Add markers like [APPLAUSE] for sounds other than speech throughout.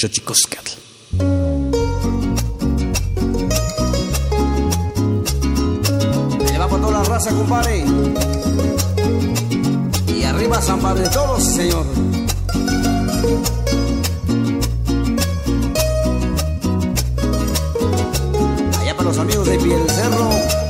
Xochicoscatl. Le va toda la raza, compadre. Y arriba San Padre todos, señor. Allá para los amigos de Piel Cerro.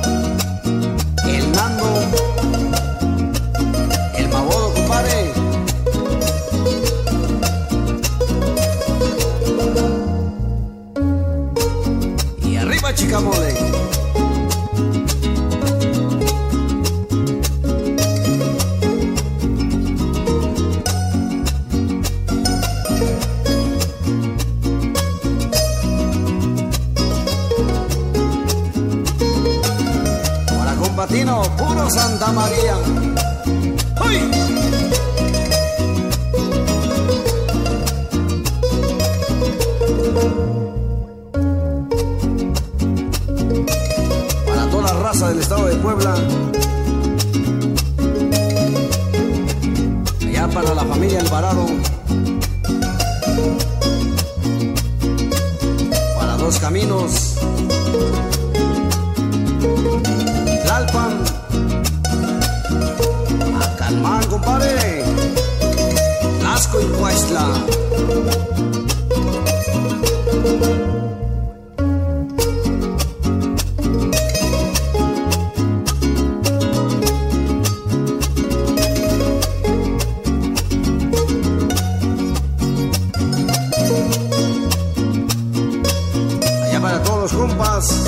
Compas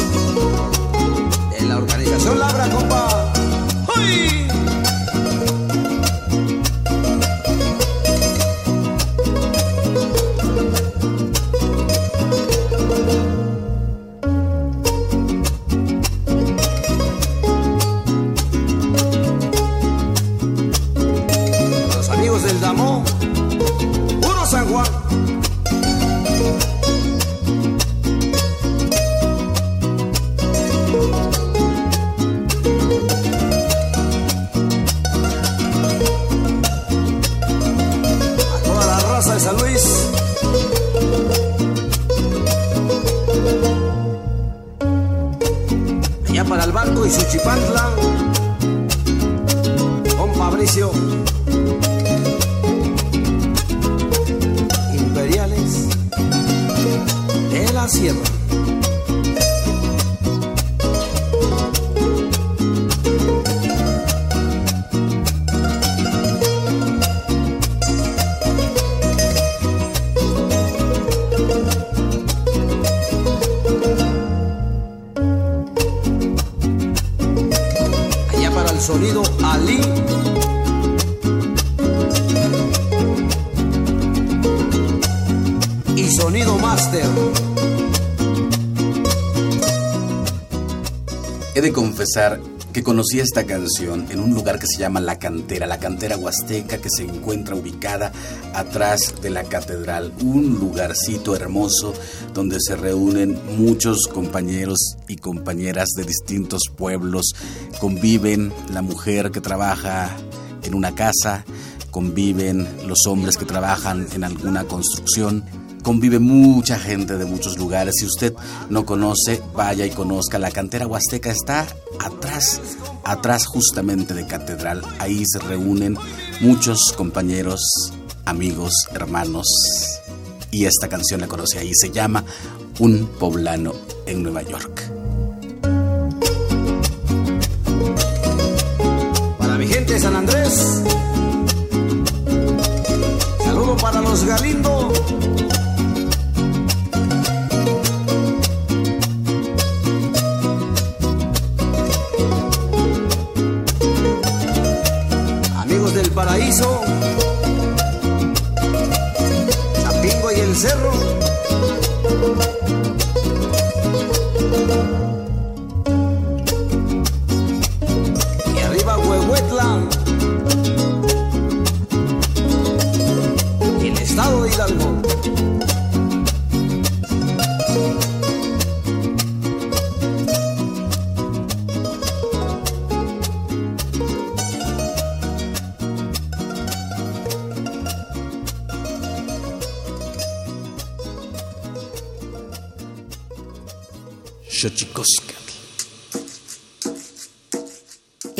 de la organización Labra, compa. ¡Uy! Que conocí esta canción en un lugar que se llama La Cantera, la Cantera Huasteca que se encuentra ubicada atrás de la catedral, un lugarcito hermoso donde se reúnen muchos compañeros y compañeras de distintos pueblos, conviven la mujer que trabaja en una casa, conviven los hombres que trabajan en alguna construcción, convive mucha gente de muchos lugares. Si usted no conoce, vaya y conozca. La cantera huasteca está atrás, atrás justamente de Catedral. Ahí se reúnen muchos compañeros, amigos, hermanos. Y esta canción la conoce ahí. Se llama Un poblano en Nueva York. Para mi gente de San Andrés. Saludo para los Galindo.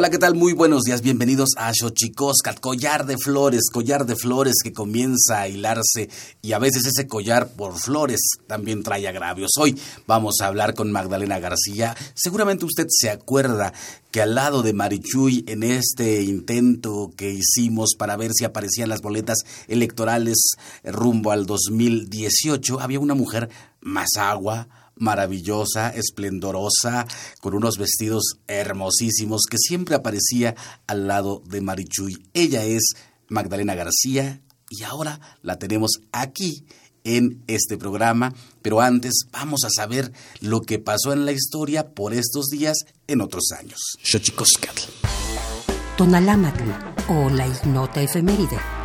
Hola, ¿qué tal? Muy buenos días. Bienvenidos a Xochicoscat, collar de flores, collar de flores que comienza a hilarse y a veces ese collar por flores también trae agravios. Hoy vamos a hablar con Magdalena García. Seguramente usted se acuerda que al lado de Marichuy en este intento que hicimos para ver si aparecían las boletas electorales rumbo al 2018 había una mujer más agua, maravillosa, esplendorosa, con unos vestidos hermosísimos, que siempre aparecía al lado de Marichuy. Ella es Magdalena García y ahora la tenemos aquí en este programa, pero antes vamos a saber lo que pasó en la historia por estos días en otros años. Tonalámatl o la ignota efeméride.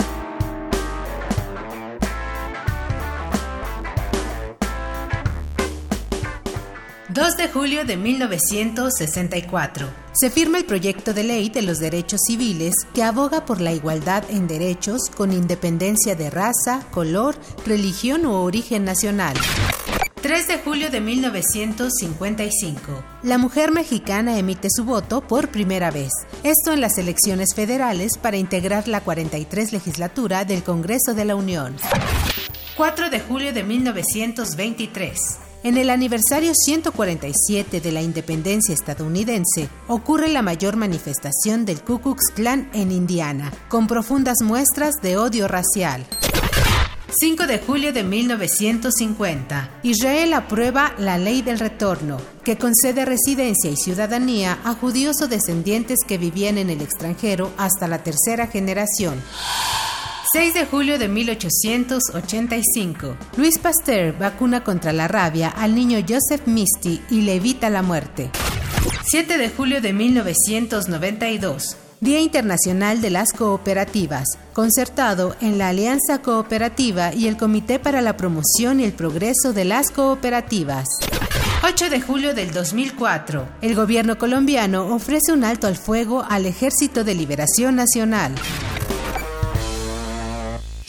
2 de julio de 1964. Se firma el proyecto de ley de los derechos civiles que aboga por la igualdad en derechos con independencia de raza, color, religión u origen nacional. 3 de julio de 1955. La mujer mexicana emite su voto por primera vez, esto en las elecciones federales para integrar la 43 legislatura del Congreso de la Unión. 4 de julio de 1923. En el aniversario 147 de la independencia estadounidense, ocurre la mayor manifestación del Ku Klux Klan en Indiana, con profundas muestras de odio racial. 5 de julio de 1950. Israel aprueba la ley del retorno, que concede residencia y ciudadanía a judíos o descendientes que vivían en el extranjero hasta la tercera generación. 6 de julio de 1885. Luis Pasteur vacuna contra la rabia al niño Joseph Misty y le evita la muerte. 7 de julio de 1992. Día Internacional de las Cooperativas, concertado en la Alianza Cooperativa y el Comité para la Promoción y el Progreso de las Cooperativas. 8 de julio del 2004. El gobierno colombiano ofrece un alto al fuego al Ejército de Liberación Nacional.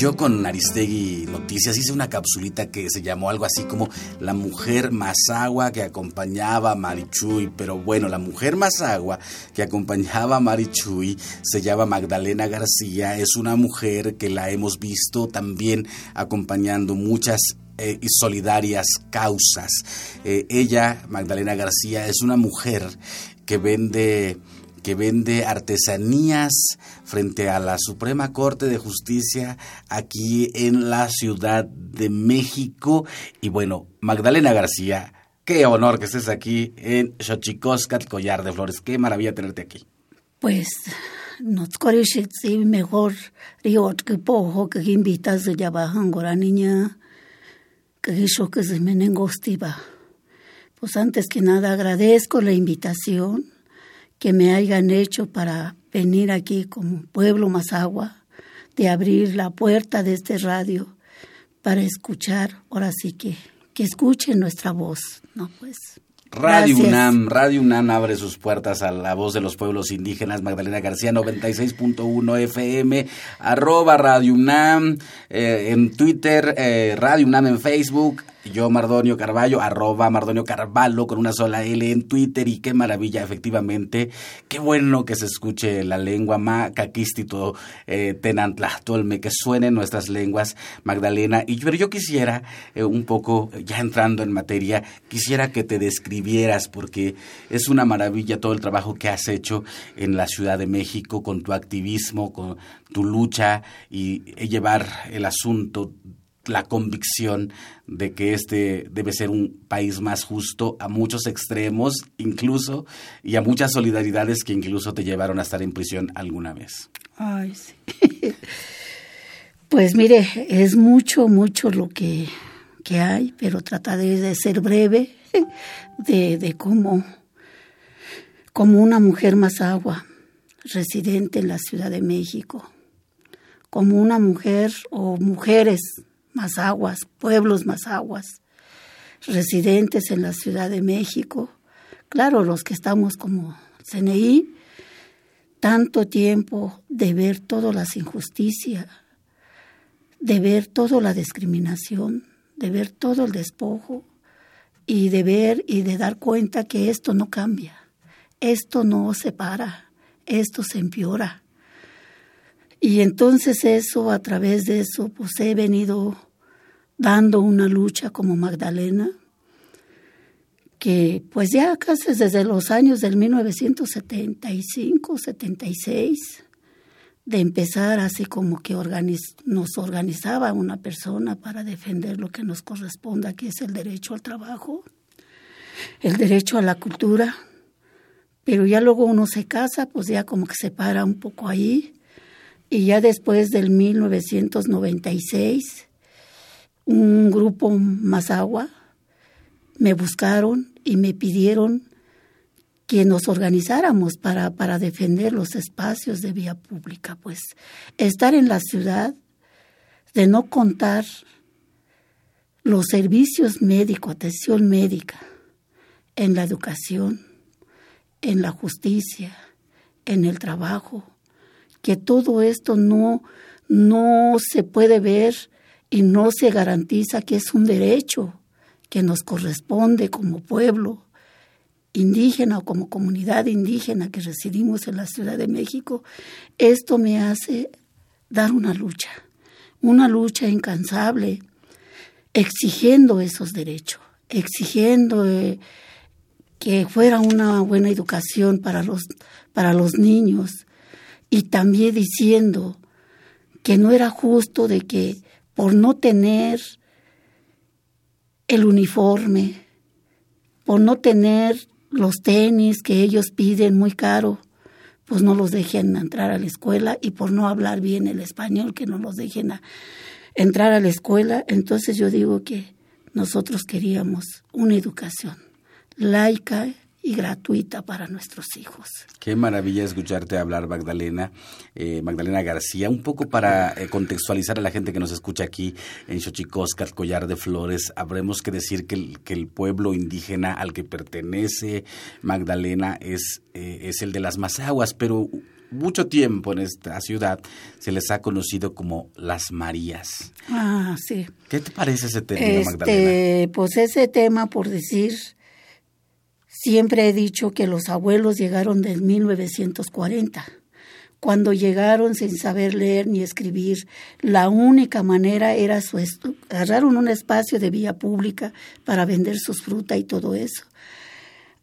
Yo con Aristegui Noticias hice una capsulita que se llamó algo así como La mujer más agua que acompañaba a Marichuy, pero bueno, la mujer más agua que acompañaba a Marichuy se llama Magdalena García, es una mujer que la hemos visto también acompañando muchas eh, y solidarias causas. Eh, ella, Magdalena García, es una mujer que vende que vende artesanías frente a la Suprema Corte de Justicia aquí en la Ciudad de México. Y bueno, Magdalena García, qué honor que estés aquí en Xochicoscat, Collar de Flores. Qué maravilla tenerte aquí. Pues sí, mejor que pojo que de bajan la niña que hizo que se me negostiva. Pues antes que nada agradezco la invitación que me hayan hecho para venir aquí como Pueblo Mazagua, de abrir la puerta de este radio para escuchar, ahora sí que, que escuchen nuestra voz, ¿no? Pues. Radio UNAM, Radio UNAM abre sus puertas a la voz de los pueblos indígenas. Magdalena García, 96.1 FM, arroba Radio UNAM, eh, en Twitter, eh, Radio UNAM en Facebook, yo Mardonio Carballo, arroba Mardonio Carvalho con una sola L en Twitter y qué maravilla, efectivamente, qué bueno que se escuche la lengua ma caquistito eh, tenantlastolme, que suenen nuestras lenguas, Magdalena. Y pero yo quisiera eh, un poco, ya entrando en materia, quisiera que te describieras porque es una maravilla todo el trabajo que has hecho en la Ciudad de México con tu activismo, con tu lucha y llevar el asunto la convicción de que este debe ser un país más justo a muchos extremos incluso y a muchas solidaridades que incluso te llevaron a estar en prisión alguna vez. Ay, sí. [LAUGHS] Pues mire, es mucho, mucho lo que, que hay, pero trataré de ser breve, [LAUGHS] de, de cómo, como una mujer más agua, residente en la Ciudad de México, como una mujer o mujeres más aguas, pueblos más aguas, residentes en la Ciudad de México, claro, los que estamos como CNI, tanto tiempo de ver todas las injusticias, de ver toda la discriminación, de ver todo el despojo y de ver y de dar cuenta que esto no cambia, esto no se para, esto se empeora. Y entonces eso, a través de eso, pues he venido dando una lucha como Magdalena, que pues ya casi desde los años del 1975, 76, de empezar así como que nos organizaba una persona para defender lo que nos corresponda, que es el derecho al trabajo, el derecho a la cultura, pero ya luego uno se casa, pues ya como que se para un poco ahí y ya después del 1996, un grupo más agua me buscaron y me pidieron que nos organizáramos para, para defender los espacios de vía pública. Pues estar en la ciudad, de no contar los servicios médicos, atención médica, en la educación, en la justicia, en el trabajo, que todo esto no, no se puede ver y no se garantiza que es un derecho que nos corresponde como pueblo indígena o como comunidad indígena que residimos en la Ciudad de México, esto me hace dar una lucha, una lucha incansable, exigiendo esos derechos, exigiendo eh, que fuera una buena educación para los, para los niños, y también diciendo que no era justo de que por no tener el uniforme, por no tener los tenis que ellos piden muy caro, pues no los dejen entrar a la escuela y por no hablar bien el español, que no los dejen entrar a la escuela. Entonces yo digo que nosotros queríamos una educación laica y gratuita para nuestros hijos. Qué maravilla escucharte hablar, Magdalena, eh, Magdalena García. Un poco para eh, contextualizar a la gente que nos escucha aquí en Xochicóscar, Collar de Flores, habremos que decir que el, que el pueblo indígena al que pertenece Magdalena es, eh, es el de las Mazaguas, pero mucho tiempo en esta ciudad se les ha conocido como las Marías. Ah, sí. ¿Qué te parece ese tema, este, Magdalena? Pues ese tema, por decir Siempre he dicho que los abuelos llegaron del 1940. Cuando llegaron sin saber leer ni escribir, la única manera era su agarraron un espacio de vía pública para vender sus frutas y todo eso.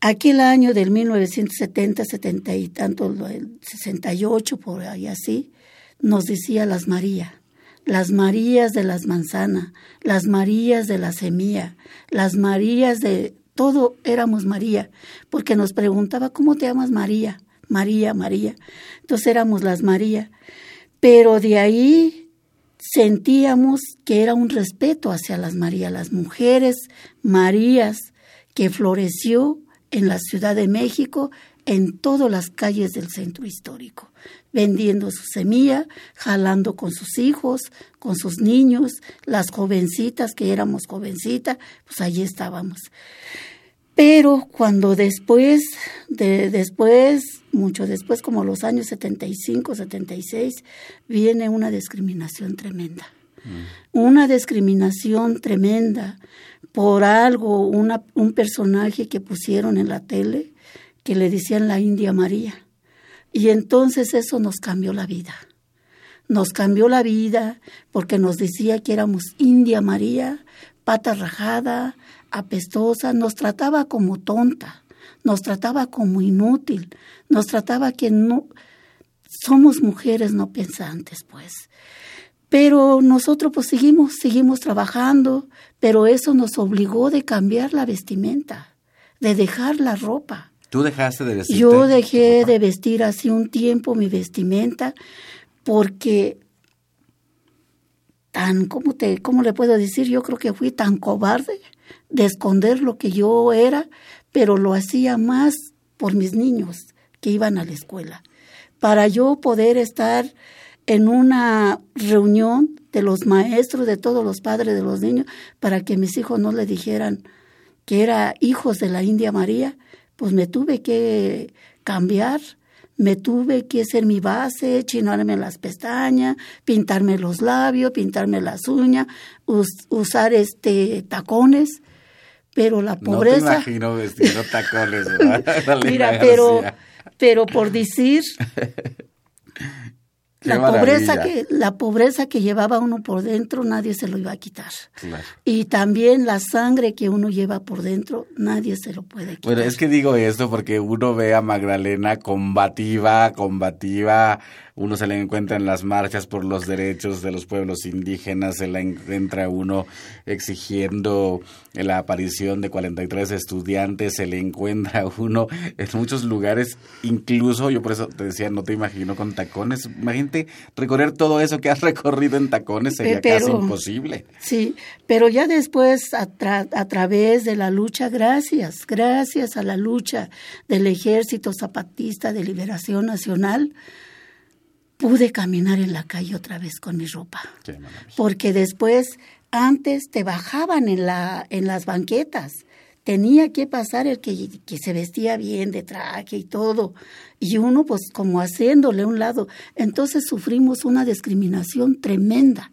Aquel año del 1970, 70 y tanto, el 68, por ahí así, nos decía las Marías, las Marías de las manzanas, las Marías de la semilla, las Marías de todo éramos María, porque nos preguntaba, ¿cómo te llamas María? María, María. Entonces éramos las María. Pero de ahí sentíamos que era un respeto hacia las Marías, las mujeres Marías que floreció en la Ciudad de México, en todas las calles del centro histórico, vendiendo su semilla, jalando con sus hijos, con sus niños, las jovencitas que éramos jovencitas, pues allí estábamos. Pero cuando después, de, después, mucho después, como los años 75, 76, viene una discriminación tremenda. Mm. Una discriminación tremenda, por algo una, un personaje que pusieron en la tele que le decían la India María. Y entonces eso nos cambió la vida. Nos cambió la vida porque nos decía que éramos India María, pata rajada, apestosa, nos trataba como tonta, nos trataba como inútil, nos trataba que no somos mujeres no pensantes, pues. Pero nosotros pues seguimos, seguimos trabajando, pero eso nos obligó de cambiar la vestimenta, de dejar la ropa. ¿Tú dejaste de vestir? Yo dejé de vestir hace un tiempo mi vestimenta porque tan, ¿cómo, te, ¿cómo le puedo decir? Yo creo que fui tan cobarde de esconder lo que yo era, pero lo hacía más por mis niños que iban a la escuela. Para yo poder estar en una reunión de los maestros, de todos los padres de los niños, para que mis hijos no le dijeran que era hijos de la India María, pues me tuve que cambiar, me tuve que hacer mi base, chinarme las pestañas, pintarme los labios, pintarme las uñas, usar este tacones, pero la pobreza. No te imagino vestido tacones, [LAUGHS] Mira, pero, pero por decir, [LAUGHS] la pobreza que la pobreza que llevaba uno por dentro nadie se lo iba a quitar. Y también la sangre que uno lleva por dentro nadie se lo puede quitar. Bueno es que digo esto porque uno ve a Magdalena combativa combativa uno se le encuentra en las marchas por los derechos de los pueblos indígenas, se la encuentra uno exigiendo la aparición de 43 estudiantes, se le encuentra uno en muchos lugares, incluso yo por eso te decía, no te imagino con tacones, imagínate recorrer todo eso que has recorrido en tacones sería casi imposible. Sí, pero ya después a, a través de la lucha, gracias, gracias a la lucha del Ejército Zapatista de Liberación Nacional, pude caminar en la calle otra vez con mi ropa. Porque después, antes te bajaban en, la, en las banquetas. Tenía que pasar el que, que se vestía bien de traje y todo. Y uno, pues, como haciéndole a un lado. Entonces sufrimos una discriminación tremenda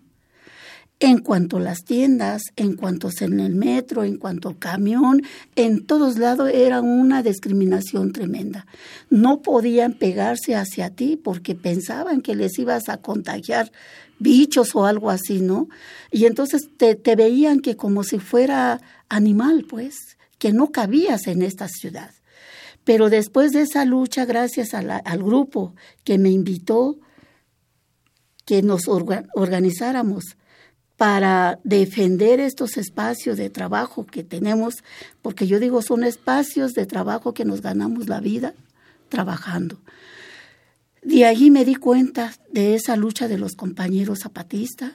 en cuanto a las tiendas, en cuanto en el metro, en cuanto al camión, en todos lados era una discriminación tremenda. No podían pegarse hacia ti porque pensaban que les ibas a contagiar bichos o algo así, ¿no? Y entonces te, veían que como si fuera animal, pues, que no cabías en esta ciudad. Pero después de esa lucha, gracias al grupo que me invitó, que nos organizáramos, para defender estos espacios de trabajo que tenemos, porque yo digo, son espacios de trabajo que nos ganamos la vida trabajando. De allí me di cuenta de esa lucha de los compañeros zapatistas,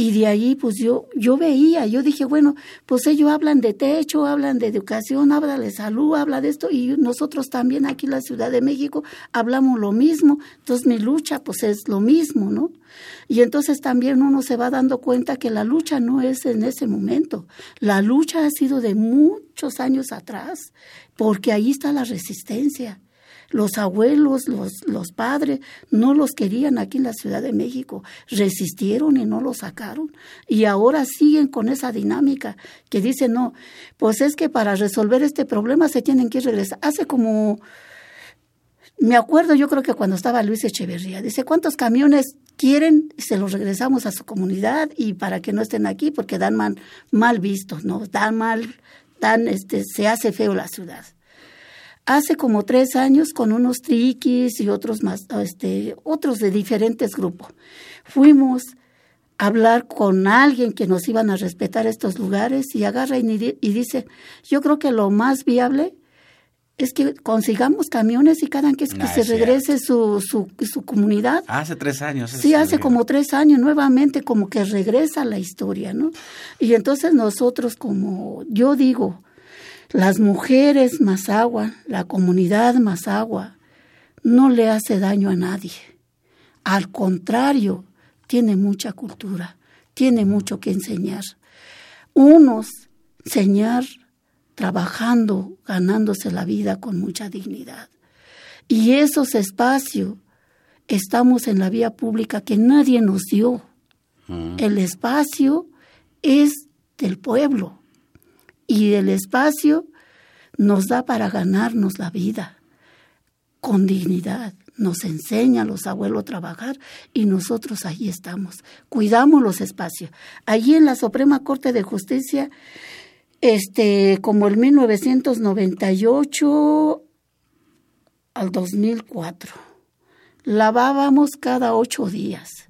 y de ahí, pues yo, yo veía, yo dije, bueno, pues ellos hablan de techo, hablan de educación, hablan de salud, hablan de esto, y nosotros también aquí en la Ciudad de México hablamos lo mismo. Entonces mi lucha, pues es lo mismo, ¿no? Y entonces también uno se va dando cuenta que la lucha no es en ese momento. La lucha ha sido de muchos años atrás, porque ahí está la resistencia. Los abuelos, los, los padres, no los querían aquí en la Ciudad de México, resistieron y no los sacaron. Y ahora siguen con esa dinámica que dicen, no, pues es que para resolver este problema se tienen que regresar. Hace como, me acuerdo yo creo que cuando estaba Luis Echeverría, dice, ¿cuántos camiones quieren? Se los regresamos a su comunidad y para que no estén aquí porque dan mal, mal vistos, ¿no? Dan mal, dan, este, se hace feo la ciudad hace como tres años con unos triquis y otros más, este, otros de diferentes grupos. Fuimos a hablar con alguien que nos iban a respetar estos lugares y agarra y, dice, yo creo que lo más viable es que consigamos camiones y cada que, que se regrese su, su, su, comunidad. Hace tres años. Sí, hace como tres años, nuevamente como que regresa la historia, ¿no? Y entonces nosotros como, yo digo, las mujeres más agua, la comunidad más agua, no le hace daño a nadie. Al contrario, tiene mucha cultura, tiene mucho que enseñar. Unos enseñar trabajando, ganándose la vida con mucha dignidad. Y esos espacios estamos en la vía pública que nadie nos dio. Mm. El espacio es del pueblo Y el espacio nos da para ganarnos la vida con dignidad. Nos enseña a los abuelos a trabajar y nosotros ahí estamos. Cuidamos los espacios. Allí en la Suprema Corte de Justicia, este, como el 1998 al 2004, lavábamos cada ocho días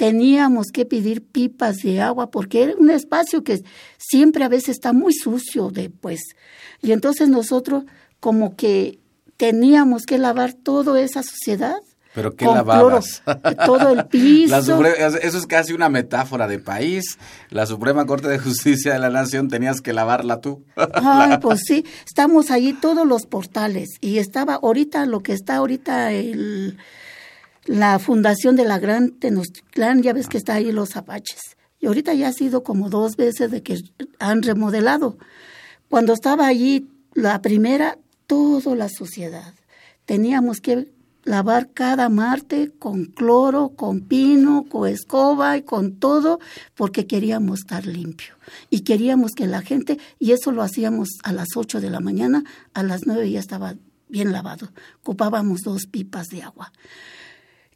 teníamos que pedir pipas de agua porque era un espacio que siempre a veces está muy sucio después. Y entonces nosotros como que teníamos que lavar toda esa suciedad. ¿Pero qué lavabas? todo el [LAUGHS] piso. eso es casi una metáfora de país. La Suprema Corte de Justicia de la Nación tenías que lavarla tú. Ay, [LAUGHS] pues sí. Estamos ahí todos los portales. Y estaba ahorita, lo que está ahorita el la fundación de la Gran Tenochtitlán, ya ves que está ahí los apaches. Y ahorita ya ha sido como dos veces de que han remodelado. Cuando estaba allí la primera, toda la sociedad. Teníamos que lavar cada marte con cloro, con pino, con escoba y con todo, porque queríamos estar limpio. Y queríamos que la gente, y eso lo hacíamos a las ocho de la mañana, a las nueve ya estaba bien lavado. Ocupábamos dos pipas de agua.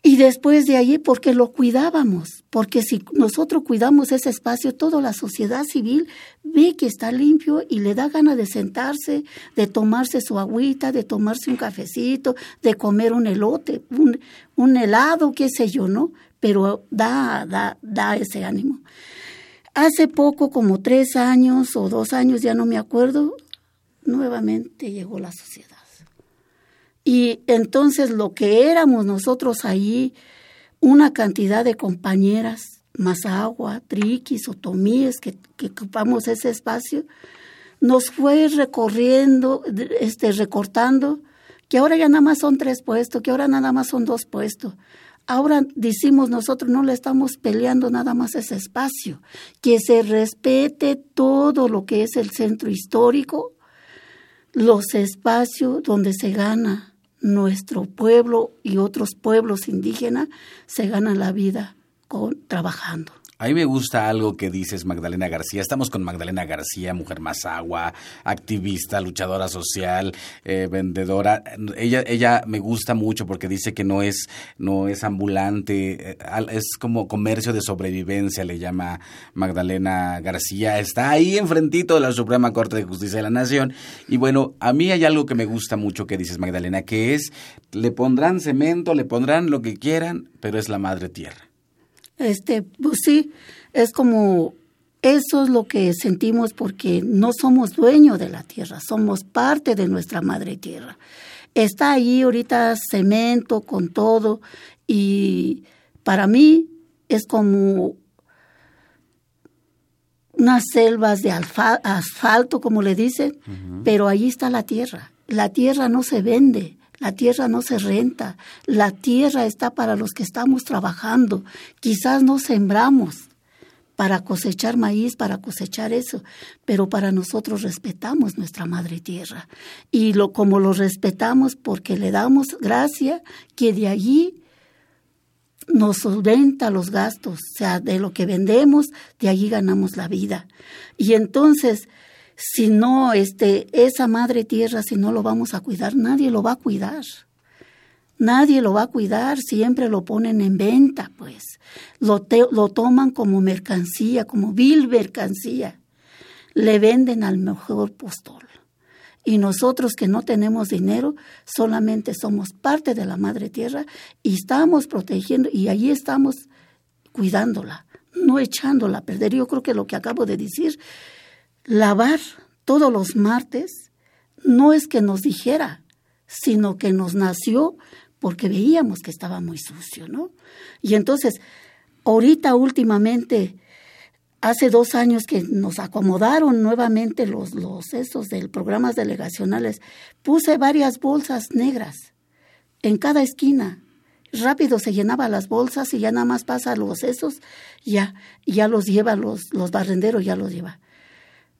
Y después de allí, porque lo cuidábamos, porque si nosotros cuidamos ese espacio, toda la sociedad civil ve que está limpio y le da ganas de sentarse, de tomarse su agüita, de tomarse un cafecito, de comer un elote, un, un helado, qué sé yo, ¿no? Pero da, da, da ese ánimo. Hace poco, como tres años o dos años, ya no me acuerdo, nuevamente llegó la sociedad. Y entonces lo que éramos nosotros ahí, una cantidad de compañeras, más agua, triquis, otomíes, que, que ocupamos ese espacio, nos fue recorriendo, este, recortando, que ahora ya nada más son tres puestos, que ahora nada más son dos puestos. Ahora decimos nosotros no le estamos peleando nada más ese espacio, que se respete todo lo que es el centro histórico, los espacios donde se gana nuestro pueblo y otros pueblos indígenas se ganan la vida con, trabajando. A mí me gusta algo que dices, Magdalena García. Estamos con Magdalena García, mujer más agua, activista, luchadora social, eh, vendedora. Ella, ella me gusta mucho porque dice que no es, no es ambulante, eh, es como comercio de sobrevivencia, le llama Magdalena García. Está ahí enfrentito de la Suprema Corte de Justicia de la Nación. Y bueno, a mí hay algo que me gusta mucho que dices, Magdalena, que es, le pondrán cemento, le pondrán lo que quieran, pero es la madre tierra. Este, pues sí, es como eso es lo que sentimos porque no somos dueños de la tierra, somos parte de nuestra madre tierra. Está ahí ahorita cemento con todo y para mí es como unas selvas de asfalto, como le dicen, pero ahí está la tierra. La tierra no se vende, la tierra no se renta, la tierra está para los que estamos trabajando. Quizás no sembramos para cosechar maíz, para cosechar eso, pero para nosotros respetamos nuestra madre tierra. Y lo, como lo respetamos porque le damos gracia que de allí nos solventa los gastos, o sea, de lo que vendemos, de allí ganamos la vida. Y entonces, si no, este, esa madre tierra, si no lo vamos a cuidar, nadie lo va a cuidar. Nadie lo va a cuidar, siempre lo ponen en venta, pues. Lo, lo toman como mercancía, como vil mercancía. Le venden al mejor postor. Y nosotros que no tenemos dinero, solamente somos parte de la madre tierra y estamos protegiendo y allí estamos cuidándola, no echándola a perder. Yo creo que lo que acabo de decir lavar todos los martes no es que nos dijera, sino que nos nació porque veíamos que estaba muy sucio, ¿no? Y entonces, ahorita últimamente, hace dos años que nos acomodaron nuevamente los, los esos del programas delegacionales, puse varias bolsas negras en cada esquina. Rápido se llenaba las bolsas y ya nada más pasa los esos, ya, ya los lleva los, los barrenderos, ya los lleva.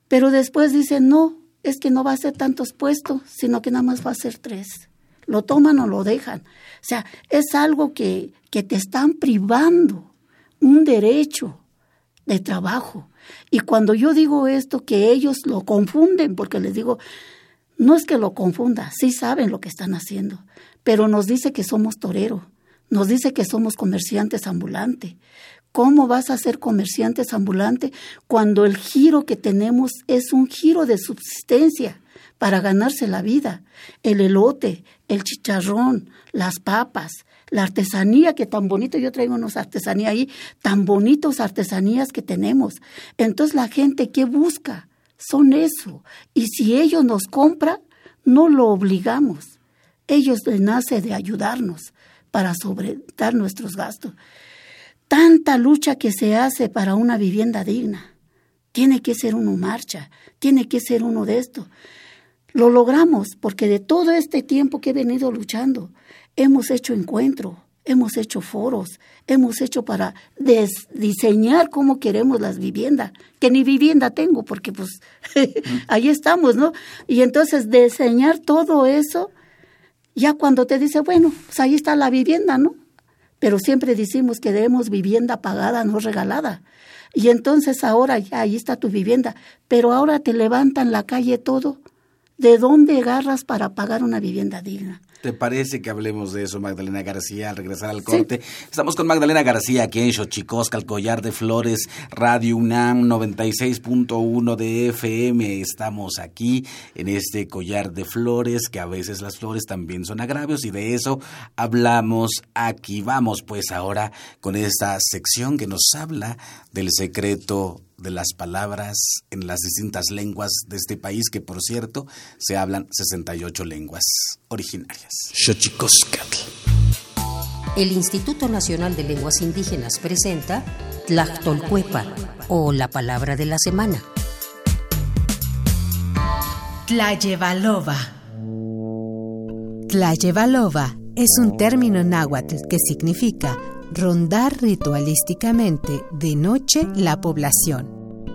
Pero después dicen, no, es que no va a ser tantos puestos, sino que nada más va a ser tres. Lo toman o lo dejan. O sea, es algo que, que te están privando un derecho de trabajo. Y cuando yo digo esto, que ellos lo confunden, porque les digo, no es que lo confunda, sí saben lo que están haciendo, pero nos dice que somos torero, nos dice que somos comerciantes ambulantes. ¿Cómo vas a ser comerciantes ambulante cuando el giro que tenemos es un giro de subsistencia para ganarse la vida? El elote, el chicharrón, las papas, la artesanía que tan bonito, yo traigo unos artesanía ahí, tan bonitos artesanías que tenemos. Entonces la gente que busca son eso. Y si ellos nos compran, no lo obligamos. Ellos les nace de ayudarnos para sobretar nuestros gastos tanta lucha que se hace para una vivienda digna. Tiene que ser uno marcha, tiene que ser uno de esto. Lo logramos porque de todo este tiempo que he venido luchando, hemos hecho encuentro, hemos hecho foros, hemos hecho para diseñar cómo queremos las viviendas, que ni vivienda tengo porque pues [LAUGHS] ahí estamos, ¿no? Y entonces diseñar todo eso, ya cuando te dice, bueno, pues ahí está la vivienda, ¿no? Pero siempre decimos que debemos vivienda pagada, no regalada. Y entonces ahora ya ahí está tu vivienda, pero ahora te levantan la calle todo. ¿De dónde agarras para pagar una vivienda digna? ¿Te parece que hablemos de eso, Magdalena García, al regresar al corte? Estamos con Magdalena García aquí en Xochicosca, el Collar de Flores, Radio UNAM 96.1 de FM. Estamos aquí en este Collar de Flores, que a veces las flores también son agravios y de eso hablamos aquí. Vamos pues ahora con esta sección que nos habla del secreto de las palabras en las distintas lenguas de este país, que por cierto se hablan 68 lenguas originarias. El Instituto Nacional de Lenguas Indígenas presenta Tlactolcuepa o la palabra de la semana. Tlayevalova. Tlayevalova es un término náhuatl que significa rondar ritualísticamente de noche la población.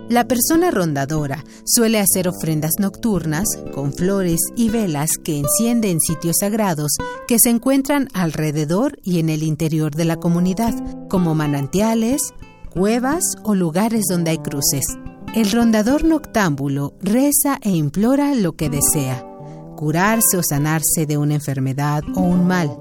La persona rondadora suele hacer ofrendas nocturnas con flores y velas que enciende en sitios sagrados que se encuentran alrededor y en el interior de la comunidad, como manantiales, cuevas o lugares donde hay cruces. El rondador noctámbulo reza e implora lo que desea, curarse o sanarse de una enfermedad o un mal.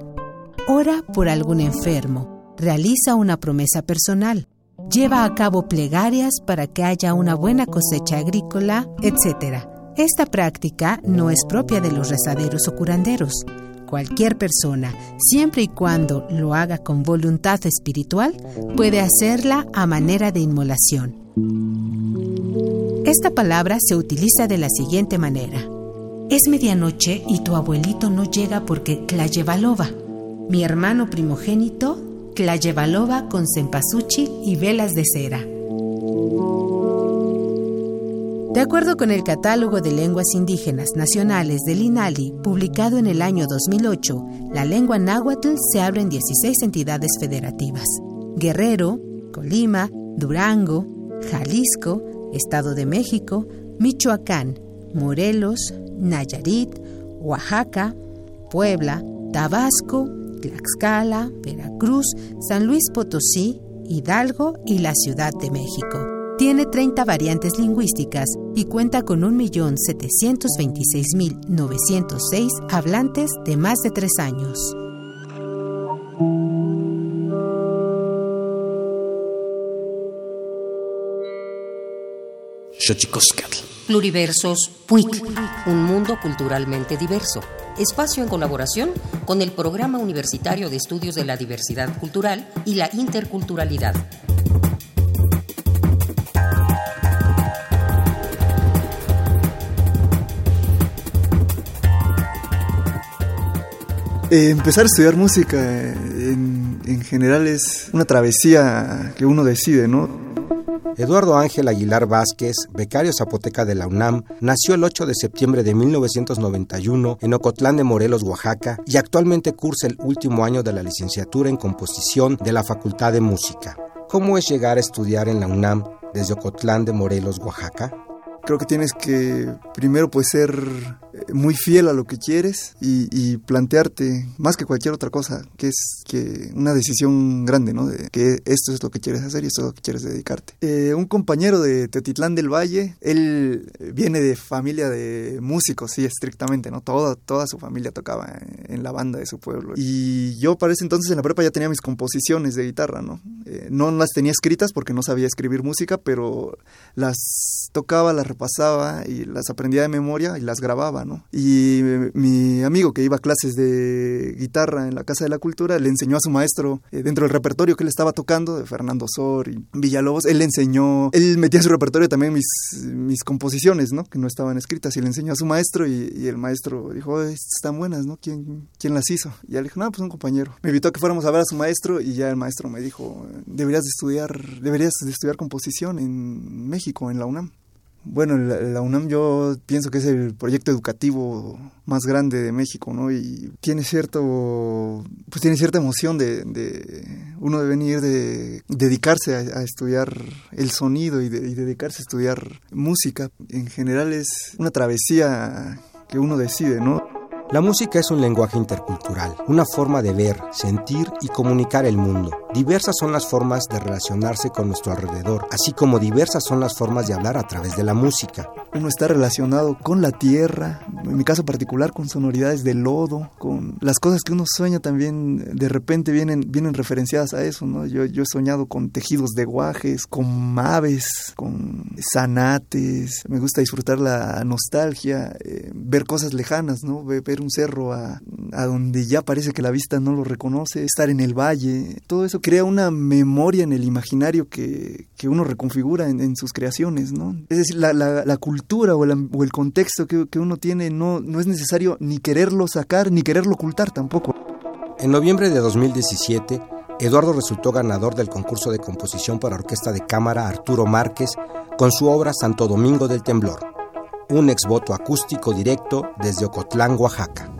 Ora por algún enfermo realiza una promesa personal, lleva a cabo plegarias para que haya una buena cosecha agrícola, etc. Esta práctica no es propia de los rezaderos o curanderos. Cualquier persona, siempre y cuando lo haga con voluntad espiritual, puede hacerla a manera de inmolación. Esta palabra se utiliza de la siguiente manera. Es medianoche y tu abuelito no llega porque la lleva loba. Mi hermano primogénito Tlayevalova con cempasúchil y velas de cera. De acuerdo con el Catálogo de Lenguas Indígenas Nacionales del INALI, publicado en el año 2008, la lengua náhuatl se abre en 16 entidades federativas. Guerrero, Colima, Durango, Jalisco, Estado de México, Michoacán, Morelos, Nayarit, Oaxaca, Puebla, Tabasco, Tlaxcala, Veracruz, San Luis Potosí, Hidalgo y la Ciudad de México. Tiene 30 variantes lingüísticas y cuenta con 1.726.906 hablantes de más de tres años. Pluriversos PUIC, un mundo culturalmente diverso espacio en colaboración con el Programa Universitario de Estudios de la Diversidad Cultural y la Interculturalidad. Eh, empezar a estudiar música eh, en, en general es una travesía que uno decide, ¿no? Eduardo Ángel Aguilar Vázquez, becario zapoteca de la UNAM, nació el 8 de septiembre de 1991 en Ocotlán de Morelos, Oaxaca, y actualmente cursa el último año de la licenciatura en composición de la Facultad de Música. ¿Cómo es llegar a estudiar en la UNAM desde Ocotlán de Morelos, Oaxaca? creo que tienes que primero pues ser muy fiel a lo que quieres y, plantearte más que cualquier otra cosa, que es que una decisión grande, ¿no? De que esto es lo que quieres hacer y esto es lo que quieres dedicarte. Eh, un compañero de Teotitlán del Valle, él viene de familia de músicos, sí, estrictamente, ¿no? Toda, toda su familia tocaba en la banda de su pueblo. Y yo para ese entonces en la prepa ya tenía mis composiciones de guitarra, ¿no? Eh, no las tenía escritas porque no sabía escribir música, pero las tocaba, las repasaba y las aprendía de memoria y las grababa, Y mi amigo que iba a clases de guitarra en la Casa de la Cultura le enseñó a su maestro eh, dentro del repertorio que él estaba tocando, de Fernando Sor y Villalobos, él le enseñó, él metía en su repertorio también mis, mis composiciones, ¿no? Que no estaban escritas y le enseñó a su maestro y, el maestro dijo, están buenas, ¿no? ¿Quién, ¿Quién las hizo? Y él dijo, no, pues un compañero. Me invitó a que fuéramos a ver a su maestro y ya el maestro me dijo, deberías de estudiar, deberías de estudiar composición en México, en la UNAM. Bueno, la, UNAM yo pienso que es el proyecto educativo más grande de México, ¿no? Y tiene cierto, pues tiene cierta emoción de, uno de venir, de dedicarse a, estudiar el sonido y, de, y dedicarse a estudiar música. En general es una travesía que uno decide, ¿no? La música es un lenguaje intercultural, una forma de ver, sentir y comunicar el mundo. Diversas son las formas de relacionarse con nuestro alrededor, así como diversas son las formas de hablar a través de la música. Uno está relacionado con la tierra, en mi caso particular con sonoridades de lodo, con las cosas que uno sueña también de repente vienen, vienen referenciadas a eso, ¿no? Yo, he soñado con tejidos de guajes, con aves, con zanates, me gusta disfrutar la nostalgia, eh, ver cosas lejanas, ¿no? Ver un cerro a, donde ya parece que la vista no lo reconoce, estar en el valle, todo eso crea una memoria en el imaginario que, uno reconfigura en, sus creaciones, ¿no? Es decir, la, cultura o, el contexto que, que, uno tiene no, no es necesario ni quererlo sacar ni quererlo ocultar tampoco. En noviembre de 2017, Eduardo resultó ganador del concurso de composición para orquesta de cámara Arturo Márquez con su obra Santo Domingo del Temblor un exvoto acústico directo desde Ocotlán, Oaxaca.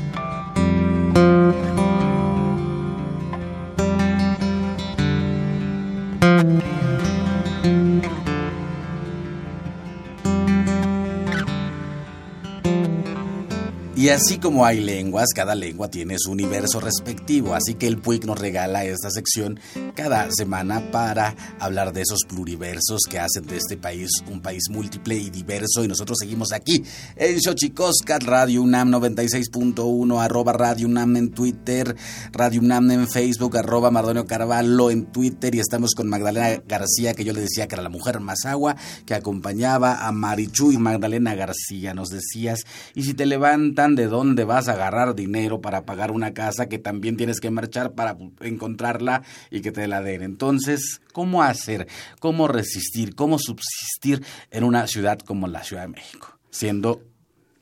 Y así como hay lenguas, cada lengua tiene su universo respectivo, así que el PUIC nos regala esta sección cada semana para hablar de esos pluriversos que hacen de este país un país múltiple y diverso. Y nosotros seguimos aquí en Xochicoscat, Radio UNAM 96.1, arroba Radio UNAM en Twitter, Radio UNAM en Facebook, arroba Mardonio Carvalho en Twitter. Y estamos con Magdalena García, que yo le decía que era la mujer más agua, que acompañaba a Marichu. Y Magdalena García, nos decías, y si te levantan de dónde vas a agarrar dinero para pagar una casa que también tienes que marchar para encontrarla y que te den. Entonces, ¿cómo hacer? ¿Cómo resistir? ¿Cómo subsistir en una ciudad como la Ciudad de México, siendo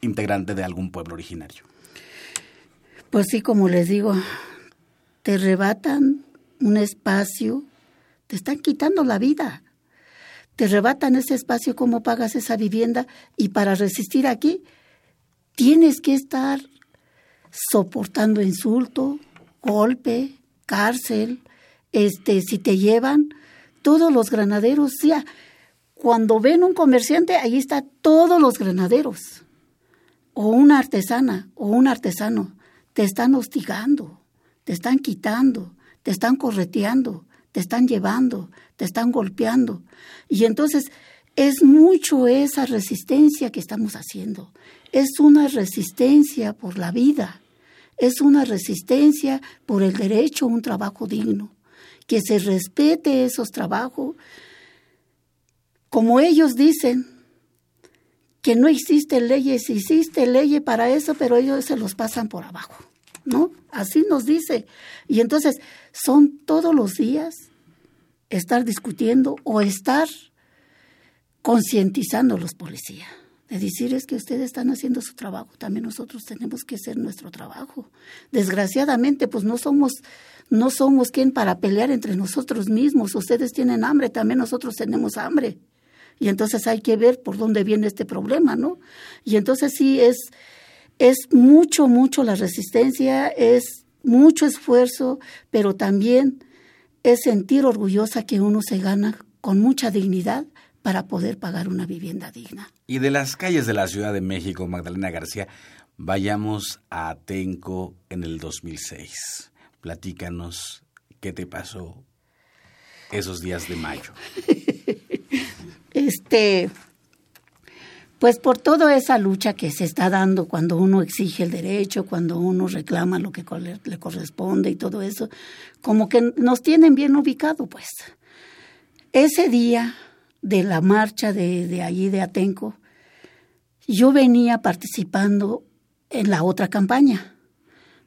integrante de algún pueblo originario? Pues sí, como les digo, te arrebatan un espacio, te están quitando la vida. Te arrebatan ese espacio, cómo pagas esa vivienda y para resistir aquí tienes que estar soportando insulto, golpe, cárcel, este, si te llevan, todos los granaderos, o cuando ven un comerciante, ahí está todos los granaderos, o una artesana, o un artesano, te están hostigando, te están quitando, te están correteando, te están llevando, te están golpeando. Y entonces es mucho esa resistencia que estamos haciendo. Es una resistencia por la vida, es una resistencia por el derecho a un trabajo digno, que se respete esos trabajos. Como ellos dicen, que no existen leyes, existe ley para eso, pero ellos se los pasan por abajo, ¿no? Así nos dice. Y entonces son todos los días estar discutiendo o estar concientizando a los policías. De decir es que ustedes están haciendo su trabajo, también nosotros tenemos que hacer nuestro trabajo. Desgraciadamente, pues no somos, no somos quien para pelear entre nosotros mismos. Ustedes tienen hambre, también nosotros tenemos hambre. Y entonces hay que ver por dónde viene este problema, ¿no? Y entonces sí es, es mucho, mucho la resistencia, es mucho esfuerzo, pero también es sentir orgullosa que uno se gana con mucha dignidad para poder pagar una vivienda digna. Y de las calles de la Ciudad de México, Magdalena García, vayamos a Atenco en el 2006. Platícanos qué te pasó esos días de mayo. [LAUGHS] este, pues por toda esa lucha que se está dando cuando uno exige el derecho, cuando uno reclama lo que le corresponde y todo eso, como que nos tienen bien ubicado, pues. Ese día de la marcha de, de allí de Atenco, yo venía participando en la otra campaña,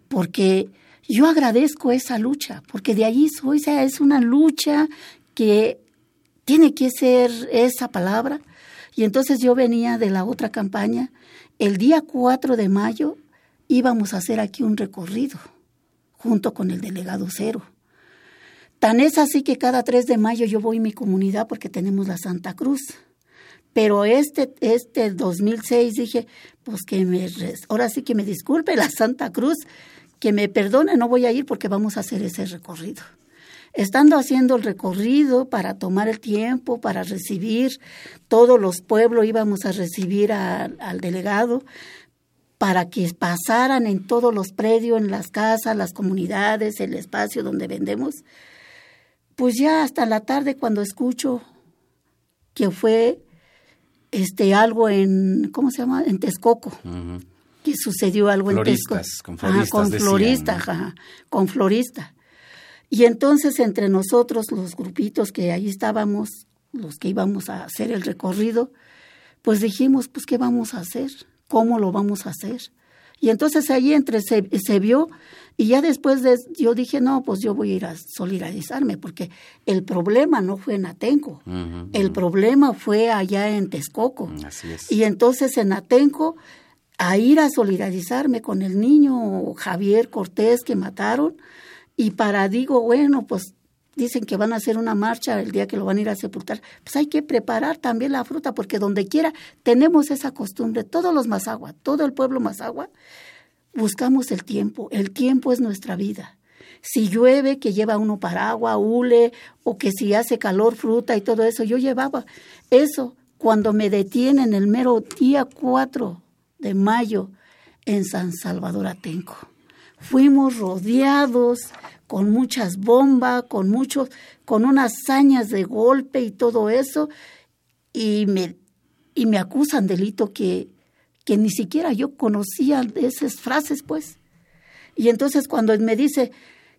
porque yo agradezco esa lucha, porque de allí soy, o sea, es una lucha que tiene que ser esa palabra. Y entonces yo venía de la otra campaña. El día 4 de mayo íbamos a hacer aquí un recorrido junto con el delegado cero. Tan es así que cada 3 de mayo yo voy a mi comunidad porque tenemos la Santa Cruz. Pero este, este 2006 dije, pues que me, ahora sí que me disculpe la Santa Cruz, que me perdone, no voy a ir porque vamos a hacer ese recorrido estando haciendo el recorrido para tomar el tiempo, para recibir, todos los pueblos íbamos a recibir al delegado para que pasaran en todos los predios, en las casas, las comunidades, el espacio donde vendemos. Pues ya hasta la tarde cuando escucho que fue este algo en ¿cómo se llama? en Texcoco. Que sucedió algo en Texcoco. Con floristas, con florista, con florista. Y entonces entre nosotros, los grupitos que ahí estábamos, los que íbamos a hacer el recorrido, pues dijimos, pues, ¿qué vamos a hacer? ¿Cómo lo vamos a hacer? Y entonces ahí entre se, vio y ya después de yo dije, no, pues yo voy a ir a solidarizarme porque el problema no fue en Atenco, el problema fue allá en Texcoco. Mm, y entonces en Atenco a ir a solidarizarme con el niño Javier Cortés que mataron, y para digo, bueno, pues dicen que van a hacer una marcha el día que lo van a ir a sepultar, pues hay que preparar también la fruta, porque donde quiera tenemos esa costumbre, todos los Mazagua, todo el pueblo Mazagua, buscamos el tiempo, el tiempo es nuestra vida. Si llueve, que lleva uno paraguas, hule, o que si hace calor, fruta y todo eso, yo llevaba eso. Cuando me detienen el mero día 4 de mayo en San Salvador Atenco. Fuimos rodeados con muchas bombas, con muchos, con unas hazañas de golpe y todo eso, y me, y me acusan delito que, que ni siquiera yo conocía de esas frases, pues. Y entonces cuando me dice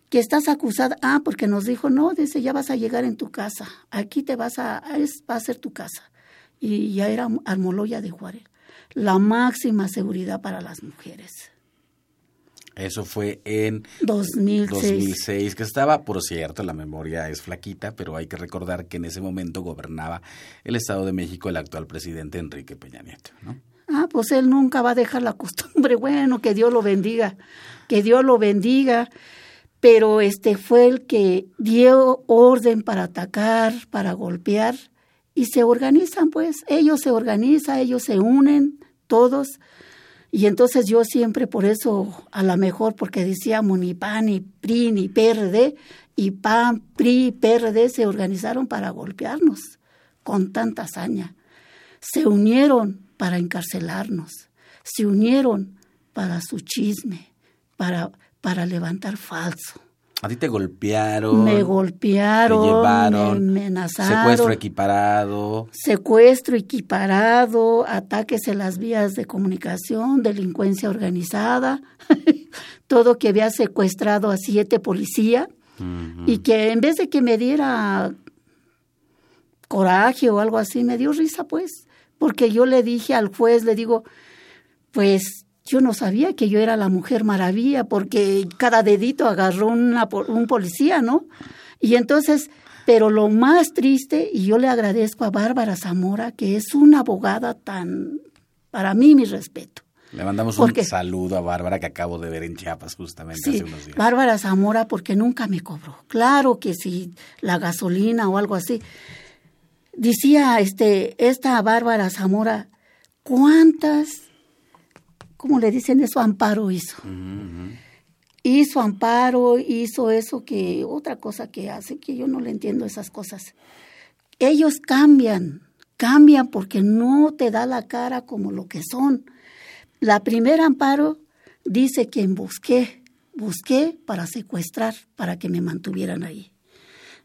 que estás acusada, ah, porque nos dijo, no, dice, ya vas a llegar en tu casa, aquí te vas a, es, va a ser tu casa. Y ya era Almoloya de Juárez, la máxima seguridad para las mujeres. Eso fue en 2006. 2006, que estaba, por cierto, la memoria es flaquita, pero hay que recordar que en ese momento gobernaba el Estado de México el actual presidente Enrique Peña Nieto, ¿no? Ah, pues él nunca va a dejar la costumbre. [LAUGHS] Bueno, que Dios lo bendiga, que Dios lo bendiga. Pero este fue el que dio orden para atacar, para golpear, y se organizan, pues. Ellos se organizan, ellos se unen, todos y entonces yo siempre por eso, a lo mejor porque decíamos ni PAN, ni PRI, ni PRD, y PAN, PRI, PRD se organizaron para golpearnos con tanta hazaña. Se unieron para encarcelarnos, se unieron para su chisme, para, para levantar falso, A ti te golpearon. Me golpearon, te llevaron, me amenazaron. Secuestro equiparado. Secuestro equiparado, ataques en las vías de comunicación, delincuencia organizada, [LAUGHS] todo que había secuestrado a siete policías y que en vez de que me diera coraje o algo así, me dio risa pues, porque yo le dije al juez, le digo, pues yo no sabía que yo era la mujer maravilla porque cada dedito agarró una, un policía, ¿no? Y entonces, pero lo más triste, y yo le agradezco a Bárbara Zamora, que es una abogada tan, para mí, mi respeto. Le mandamos un saludo a Bárbara que acabo de ver en Chiapas justamente hace unos días. Bárbara Zamora porque nunca me cobró. Claro que si la gasolina o algo así. Decía este, esta Bárbara Zamora, ¿cuántas ¿cómo le dicen eso? Amparo hizo. Hizo amparo, hizo eso que, otra cosa que hace, que yo no le entiendo esas cosas. Ellos cambian, cambian porque no te da la cara como lo que son. La primera amparo dice que busqué, busqué para secuestrar, para que me mantuvieran ahí.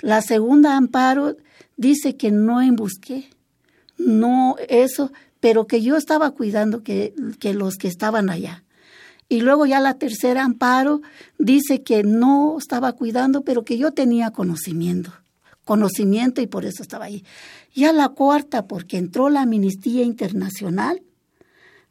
La segunda amparo dice que no embusqué, no eso, pero que yo estaba cuidando que, que los que estaban allá. Y luego ya la tercera amparo dice que no estaba cuidando, pero que yo tenía conocimiento, conocimiento y por eso estaba ahí. Ya la cuarta, porque entró la Amnistía Internacional,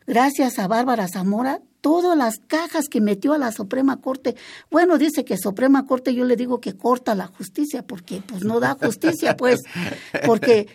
gracias a Bárbara Zamora, todas las cajas que metió a la Suprema Corte. Bueno, dice que Suprema Corte yo le digo que corta la justicia porque pues no da justicia, pues, porque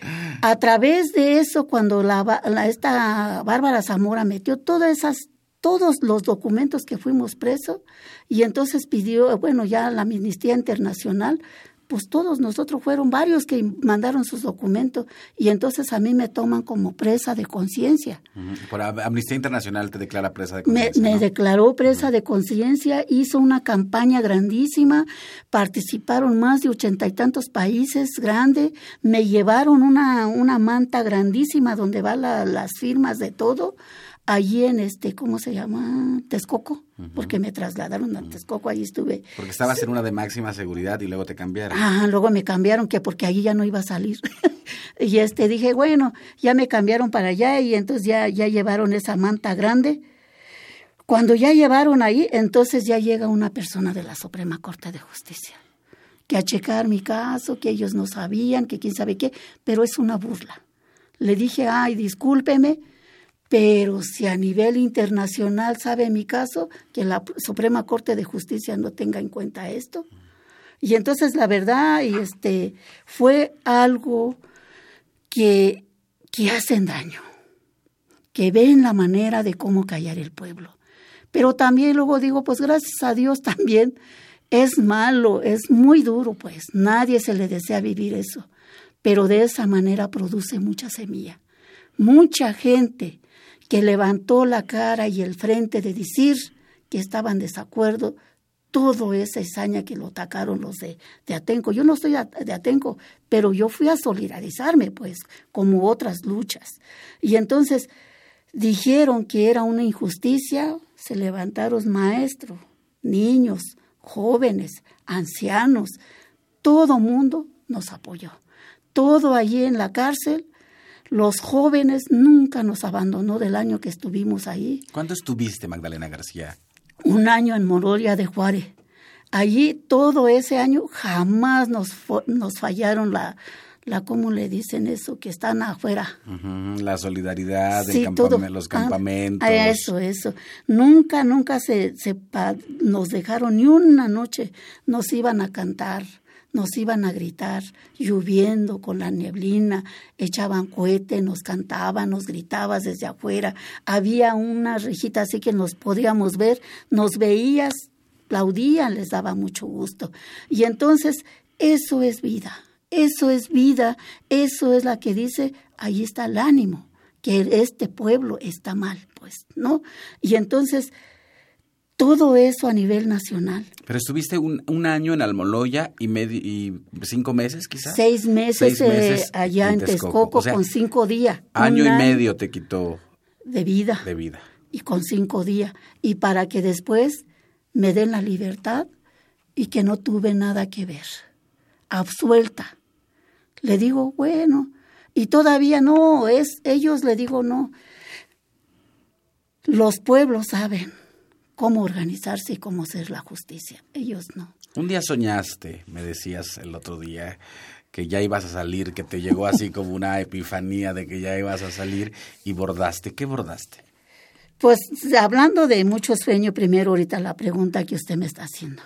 a través de eso cuando la, esta Bárbara Zamora metió todas esas todos los documentos que fuimos presos y entonces pidió, bueno, ya la Amnistía Internacional pues todos nosotros fueron varios que mandaron sus documentos y entonces a mí me toman como presa de conciencia. Por Amnistía Internacional te declara presa de conciencia. Me, declaró presa de conciencia, hizo una campaña grandísima, participaron más de ochenta y tantos países grande, me llevaron una, una manta grandísima donde van las firmas de todo allí en este, ¿cómo se llama? Texcoco, porque me trasladaron a Texcoco, allí estuve. Porque estabas en una de máxima seguridad y luego te cambiaron. Ah, luego me cambiaron, que porque allí ya no iba a salir. [LAUGHS] y este dije, bueno, ya me cambiaron para allá y entonces ya, ya llevaron esa manta grande. Cuando ya llevaron ahí, entonces ya llega una persona de la Suprema Corte de Justicia que a checar mi caso, que ellos no sabían, que quién sabe qué, pero es una burla. Le dije, ay, discúlpeme, pero si a nivel internacional sabe mi caso, que la Suprema Corte de Justicia no tenga en cuenta esto. Y entonces la verdad, y este, fue algo que, que hacen daño, que ven la manera de cómo callar el pueblo. Pero también luego digo, pues gracias a Dios también es malo, es muy duro, pues nadie se le desea vivir eso, pero de esa manera produce mucha semilla. Mucha gente que levantó la cara y el frente de decir que estaban de desacuerdo todo esa hazaña que lo atacaron los de, de, Atenco. Yo no soy de Atenco, pero yo fui a solidarizarme, pues, como otras luchas. Y entonces dijeron que era una injusticia, se levantaron maestros, niños, jóvenes, ancianos, todo mundo nos apoyó. Todo allí en la cárcel los jóvenes nunca nos abandonó del año que estuvimos ahí. ¿Cuánto estuviste, Magdalena García? Un año en Mororia de Juárez. Allí todo ese año jamás nos, nos fallaron la, la cómo le dicen eso que están afuera la solidaridad los campamentos ah, eso eso nunca nunca se, se nos dejaron ni una noche nos iban a cantar nos iban a gritar, lloviendo con la neblina, echaban cohete, nos cantaban, nos gritaban desde afuera. Había una rejita así que nos podíamos ver, nos veías, aplaudían, les daba mucho gusto. Y entonces, eso es vida, eso es vida, eso es la que dice, ahí está el ánimo, que este pueblo está mal, pues, ¿no? Y entonces, todo eso a nivel nacional. Pero estuviste un, un año en Almoloya y, medio, y cinco meses quizás. Seis meses, eh, allá en, Texcoco, con cinco días. Año y medio te quitó. De vida. De vida. Y con cinco días. Y para que después me den la libertad y que no tuve nada que ver. Absuelta. Le digo, bueno, y todavía no, es ellos le digo no. Los pueblos saben cómo organizarse y cómo hacer la justicia, ellos no. Un día soñaste, me decías el otro día, que ya ibas a salir, que te llegó así como una [LAUGHS] epifanía de que ya ibas a salir y bordaste. ¿Qué bordaste? Pues hablando de mucho sueño, primero ahorita la pregunta que usted me está haciendo.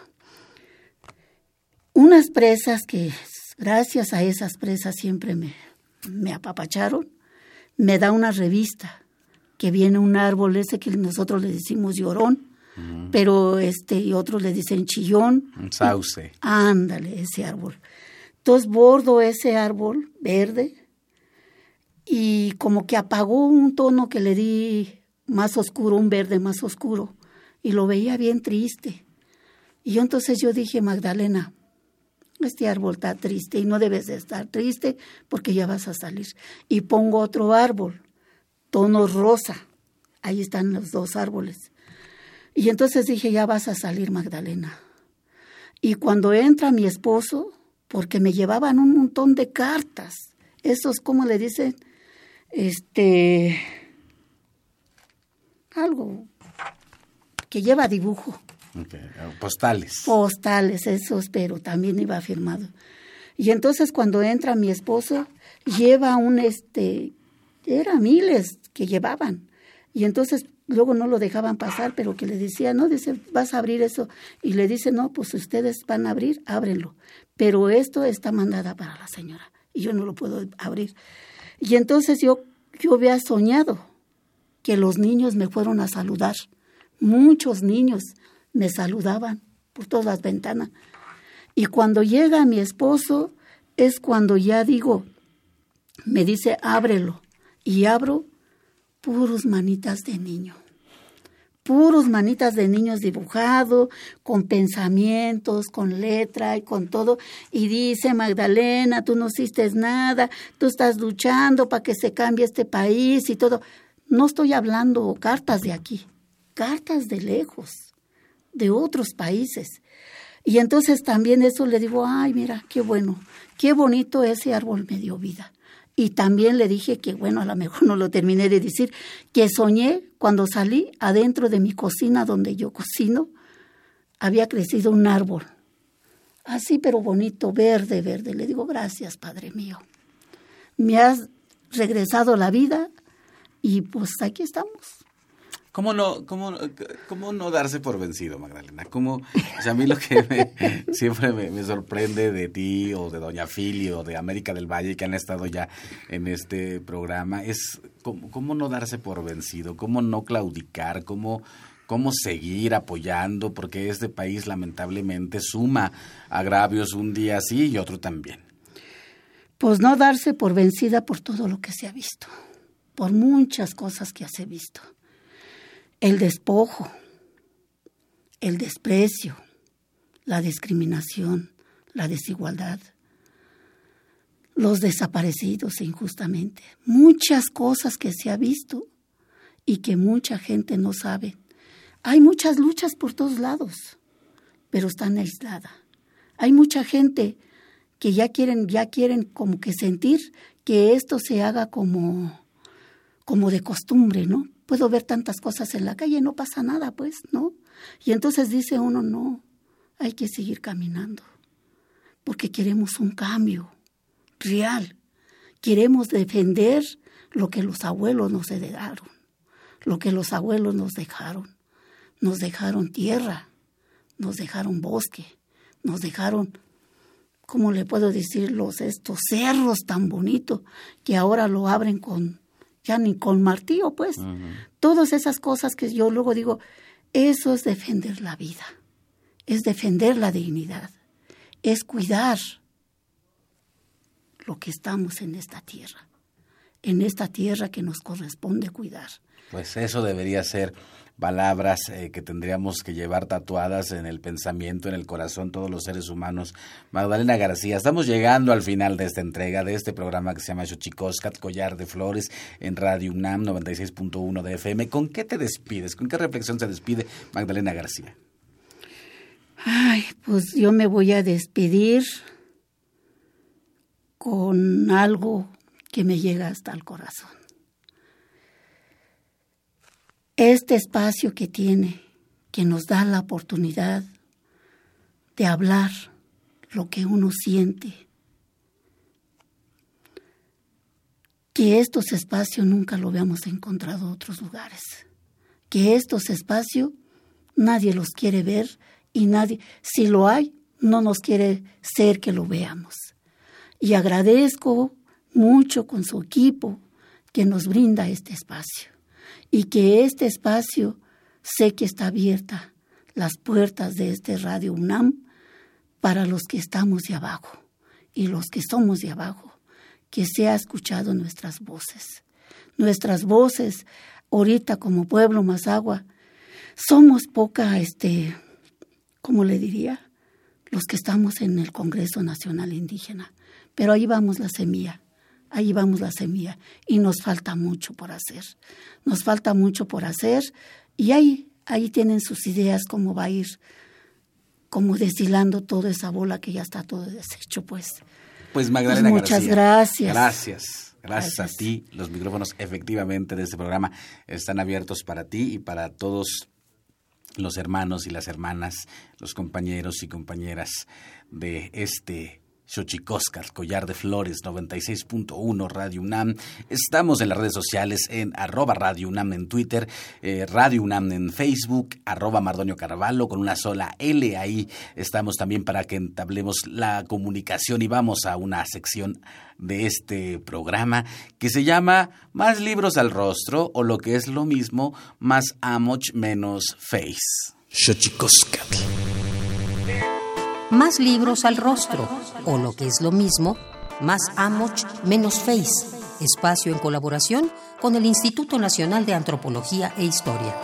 Unas presas que gracias a esas presas siempre me, me apapacharon, me da una revista que viene un árbol ese que nosotros le decimos llorón, pero este y otros le dicen chillón. Un sauce. Ándale, ese árbol. Entonces bordo ese árbol verde y como que apagó un tono que le di más oscuro, un verde más oscuro, y lo veía bien triste. Y yo entonces yo dije, Magdalena, este árbol está triste y no debes de estar triste porque ya vas a salir. Y pongo otro árbol, tono rosa. Ahí están los dos árboles. Y entonces dije, ya vas a salir, Magdalena. Y cuando entra mi esposo, porque me llevaban un montón de cartas, esos, ¿cómo le dicen? Este, algo que lleva dibujo. Postales. Postales, esos, pero también iba firmado. Y entonces cuando entra mi esposo, lleva un, este, era miles que llevaban. Y entonces luego no lo dejaban pasar, pero que le decía, no, dice, vas a abrir eso. Y le dice, no, pues ustedes van a abrir, ábrenlo. Pero esto está mandada para la señora y yo no lo puedo abrir. Y entonces yo, yo había soñado que los niños me fueron a saludar. Muchos niños me saludaban por todas las ventanas. Y cuando llega mi esposo, es cuando ya digo, me dice, ábrelo. Y abro puros manitas de niño. Puros manitas de niños dibujado, con pensamientos, con letra y con todo. Y dice, Magdalena, tú no hiciste nada, tú estás luchando para que se cambie este país y todo. No estoy hablando cartas de aquí, cartas de lejos, de otros países. Y entonces también eso le digo, ay, mira, qué bueno, qué bonito ese árbol me dio vida. Y también le dije que, bueno, a lo mejor no lo terminé de decir, que soñé cuando salí adentro de mi cocina donde yo cocino, había crecido un árbol. Así, pero bonito, verde, verde. Le digo, gracias, Padre mío. Me has regresado la vida y pues aquí estamos. ¿Cómo no, cómo, cómo no darse por vencido, Magdalena? ¿Cómo, o sea, a mí lo que [LAUGHS] siempre me, sorprende de ti o de Doña Fili o de América del Valle que han estado ya en este programa es cómo, cómo no darse por vencido, cómo no claudicar, cómo, cómo seguir apoyando, porque este país lamentablemente suma agravios un día sí y otro también. Pues no darse por vencida por todo lo que se ha visto, por muchas cosas que se ha visto el despojo, el desprecio, la discriminación, la desigualdad, los desaparecidos injustamente, muchas cosas que se ha visto y que mucha gente no sabe. Hay muchas luchas por todos lados, pero están aisladas. Hay mucha gente que ya quieren, ya quieren como que sentir que esto se haga como, como de costumbre, ¿no? Puedo ver tantas cosas en la calle, no pasa nada, pues, ¿no? Y entonces dice uno, no, hay que seguir caminando, porque queremos un cambio real, queremos defender lo que los abuelos nos heredaron, lo que los abuelos nos dejaron. Nos dejaron tierra, nos dejaron bosque, nos dejaron, ¿cómo le puedo decir? Los, estos cerros tan bonitos que ahora lo abren con ya ni con martillo, pues. Todas esas cosas que yo luego digo, eso es defender la vida, es defender la dignidad, es cuidar lo que estamos en esta tierra, en esta tierra que nos corresponde cuidar. Pues eso debería ser palabras eh, que tendríamos que llevar tatuadas en el pensamiento, en el corazón, todos los seres humanos. Magdalena García, estamos llegando al final de esta entrega, de este programa que se llama Xochicoscat, Collar de Flores, en Radio UNAM 96.1 de FM. ¿Con qué te despides? ¿Con qué reflexión se despide Magdalena García? Ay, pues yo me voy a despedir con algo que me llega hasta el corazón. Este espacio que tiene, que nos da la oportunidad de hablar lo que uno siente, que estos espacios nunca lo habíamos encontrado en otros lugares, que estos espacios nadie los quiere ver y nadie, si lo hay, no nos quiere ser que lo veamos. Y agradezco mucho con su equipo que nos brinda este espacio y que este espacio sé que está abierta las puertas de este Radio UNAM para los que estamos de abajo y los que somos de abajo, que se ha escuchado nuestras voces. Nuestras voces, ahorita como pueblo más agua, somos poca, este, ¿cómo le diría? Los que estamos en el Congreso Nacional Indígena. Pero ahí vamos la semilla, ahí vamos la semilla y nos falta mucho por hacer. Nos falta mucho por hacer y ahí, ahí tienen sus ideas cómo va a ir, como deshilando toda esa bola que ya está todo deshecho, pues. Pues Magdalena pues muchas gracias. Gracias. Gracias, a ti. Los micrófonos efectivamente de este programa están abiertos para ti y para todos los hermanos y las hermanas, los compañeros y compañeras de este Xochicóscar, Collar de Flores, 96.1 Radio UNAM. Estamos en las redes sociales en arroba Radio UNAM en Twitter, eh, Radio UNAM en Facebook, arroba Mardonio Carvalho con una sola L ahí. Estamos también para que entablemos la comunicación y vamos a una sección de este programa que se llama Más libros al rostro o lo que es lo mismo, más amoch menos face. Xochicóscar más libros al rostro, o lo que es lo mismo, más Amoch, menos Face, espacio en colaboración con el Instituto Nacional de Antropología e Historia.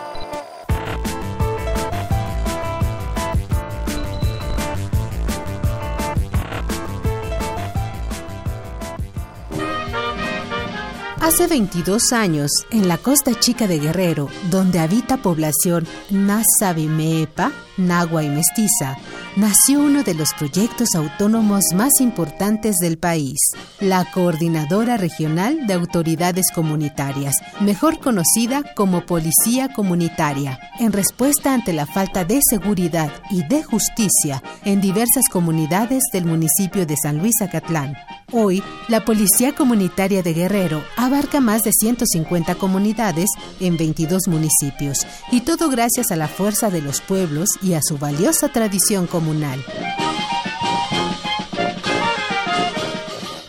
Hace 22 años, en la costa chica de Guerrero, donde habita población Nasabimeepa, Nagua y Mestiza, nació uno de los proyectos autónomos más importantes del país, la Coordinadora Regional de Autoridades Comunitarias, mejor conocida como Policía Comunitaria, en respuesta ante la falta de seguridad y de justicia en diversas comunidades del municipio de San Luis Acatlán. Hoy, la Policía Comunitaria de Guerrero abarca más de 150 comunidades en 22 municipios, y todo gracias a la fuerza de los pueblos y a su valiosa tradición comunal.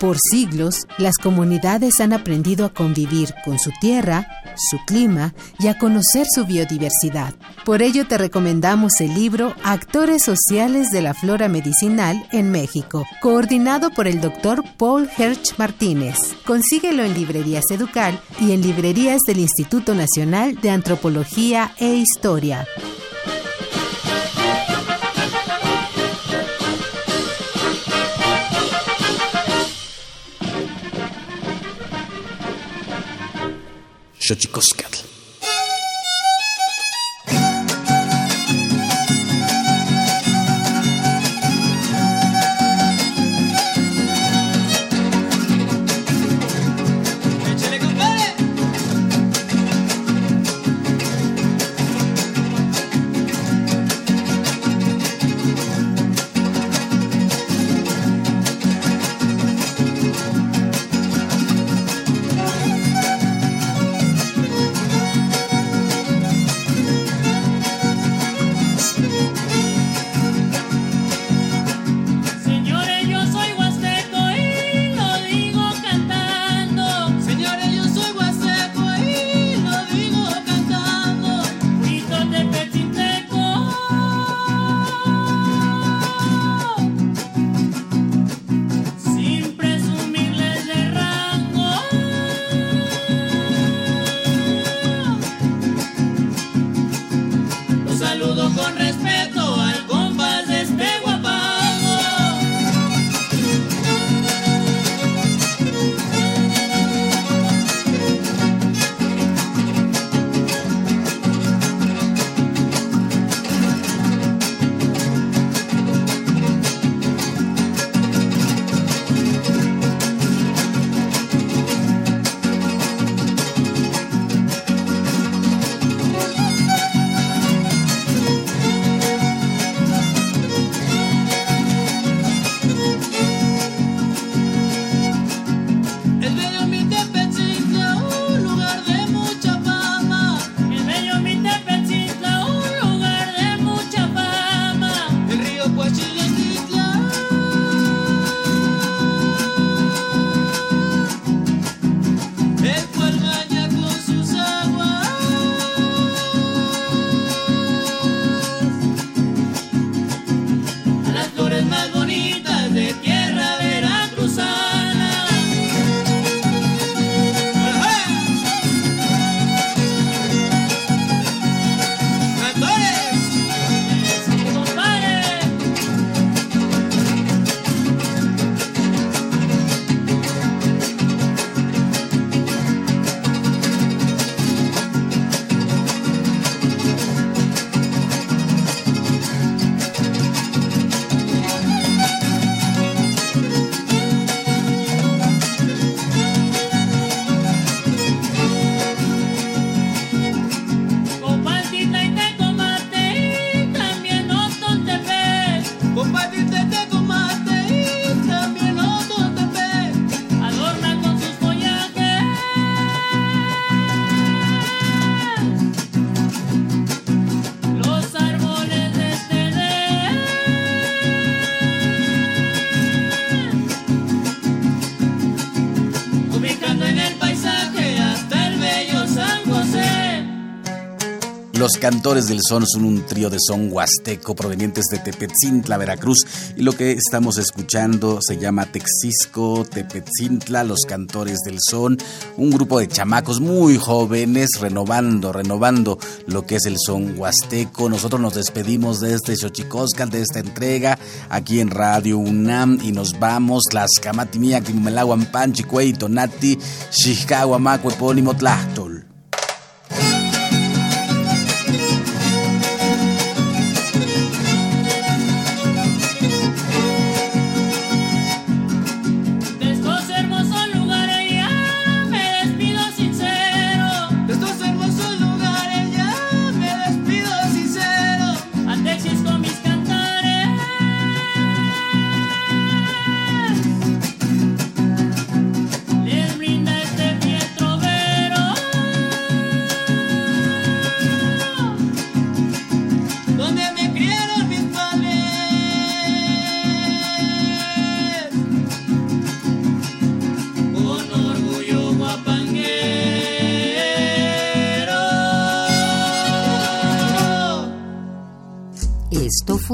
Por siglos, las comunidades han aprendido a convivir con su tierra, su clima y a conocer su biodiversidad. Por ello te recomendamos el libro Actores Sociales de la Flora Medicinal en México, coordinado por el doctor Paul Herch Martínez. Consíguelo en Librerías Educal y en librerías del Instituto Nacional de Antropología e Historia. Shotchikoskatl. Los Cantores del Son son un trío de son huasteco provenientes de Tepetzintla, Veracruz. Y lo que estamos escuchando se llama Texisco, Tepetzintla, Los Cantores del Son. Un grupo de chamacos muy jóvenes renovando, renovando lo que es el son huasteco. Nosotros nos despedimos de este Xochicoscal, de esta entrega aquí en Radio UNAM y nos vamos. Las Camatimia, Kimelaguan, Panchi, Cueito, Nati, Xixcagua, Macue, Epónimo, Tlachtol.